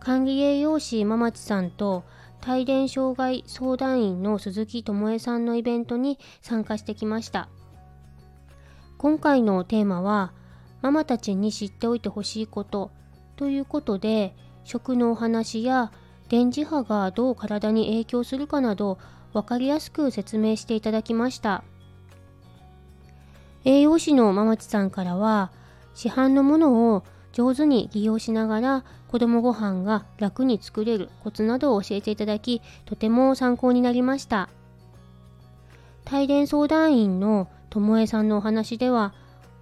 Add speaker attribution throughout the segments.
Speaker 1: 管理栄養士ママチさんと帯電障害相談員の鈴木智恵さんのイベントに参加してきました。今回のテーマはママたちに知っておいてほしいことということで食のお話や電磁波がどう体に影響するかなど分かりやすく説明していただきました。栄養士のママチさんからは市販のものを上手に利用しながら子供ご飯が楽に作れるコツなどを教えていただきとても参考になりました帯電相談員のともえさんのお話では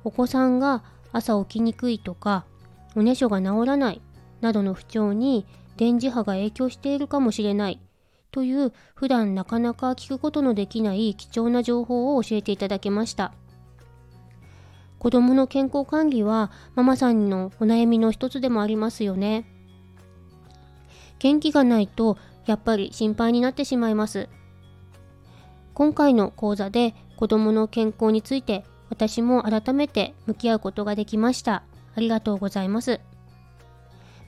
Speaker 1: お子さんが朝起きにくいとかおねしょが治らないなどの不調に電磁波が影響しているかもしれないという普段なかなか聞くことのできない貴重な情報を教えていただけました。子供の健康管理はママさんのお悩みの一つでもありますよね。元気がないとやっぱり心配になってしまいます。今回の講座で子供の健康について私も改めて向き合うことができました。ありがとうございます。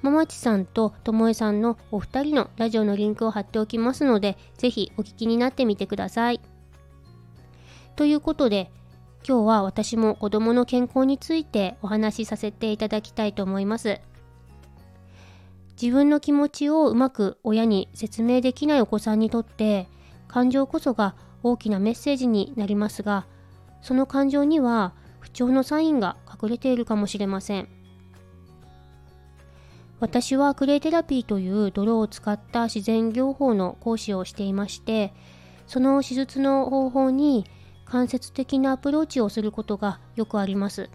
Speaker 1: ママチさんとともえさんのお二人のラジオのリンクを貼っておきますので、ぜひお聞きになってみてください。ということで、今日は私も子供の健康についてお話しさせていただきたいと思います。自分の気持ちをうまく親に説明できないお子さんにとって感情こそが大きなメッセージになりますがその感情には不調のサインが隠れているかもしれません私はクレイテラピーという泥を使った自然療法の講師をしていましてその手術の方法に間接的なアプローチをすることがよくあります。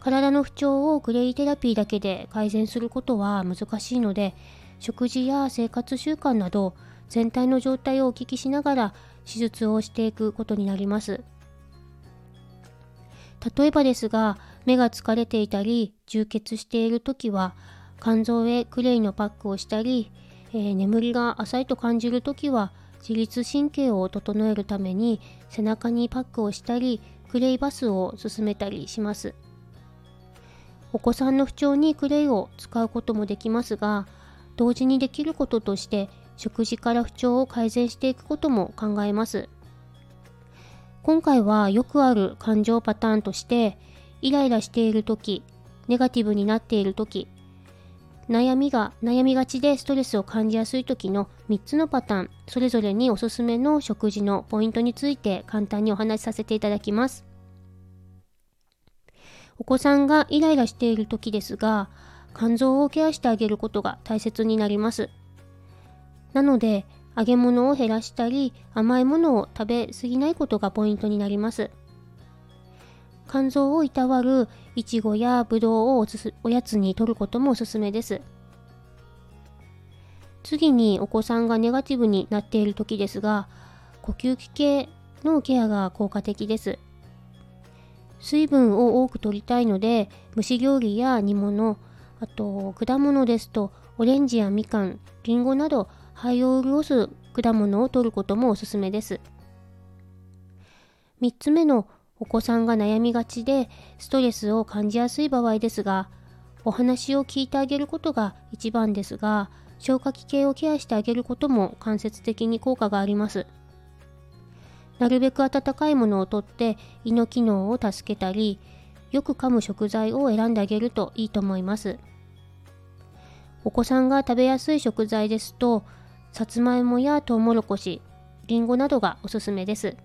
Speaker 1: 体の不調をクレイテラピーだけで改善することは難しいので、食事や生活習慣など全体の状態をお聞きしながら手術をしていくことになります。例えばですが、目が疲れていたり充血している時は肝臓へクレイのパックをしたり、えー、眠りが浅いと感じる時は自律神経を整えるために背中にパックをしたりクレイバスを進めたりします。お子さんの不調にクレイを使うこともできますが同時にできることとして食事から不調を改善していくことも考えます。今回はよくある感情パターンとしてイライラしている時ネガティブになっている時悩みが、悩みがちでストレスを感じやすい時の3つのパターン、それぞれにおすすめの食事のポイントについて簡単にお話しさせていただきます。お子さんがイライラしている時ですが、肝臓をケアしてあげることが大切になります。なので、揚げ物を減らしたり、甘いものを食べ過ぎないことがポイントになります。肝臓をいたわるいちごやぶどうをおやつに摂ることもおすすめです。次にお子さんがネガティブになっている時ですが、呼吸器系のケアが効果的です。水分を多く摂りたいので、蒸し料理や煮物、あと果物ですとオレンジやみかん、りんごなど肺を潤す果物を摂ることもおすすめです。3つ目のお子さんが悩みがちでストレスを感じやすい場合ですが、お話を聞いてあげることが一番ですが、消化器系をケアしてあげることも間接的に効果があります。なるべく温かいものをとって胃の機能を助けたり、よく噛む食材を選んであげるといいと思います。お子さんが食べやすい食材ですと、さつまいもやとうもろこし、りんごなどがおすすめです。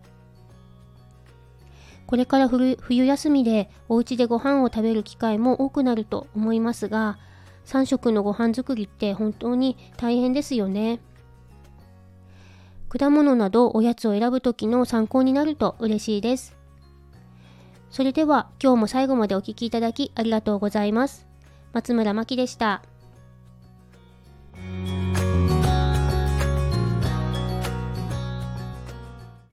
Speaker 1: これから冬休みでお家でご飯を食べる機会も多くなると思いますが、3食のご飯作りって本当に大変ですよね。果物などおやつを選ぶ時の参考になると嬉しいです。それでは今日も最後までお聴きいただきありがとうございます。松村真希でした。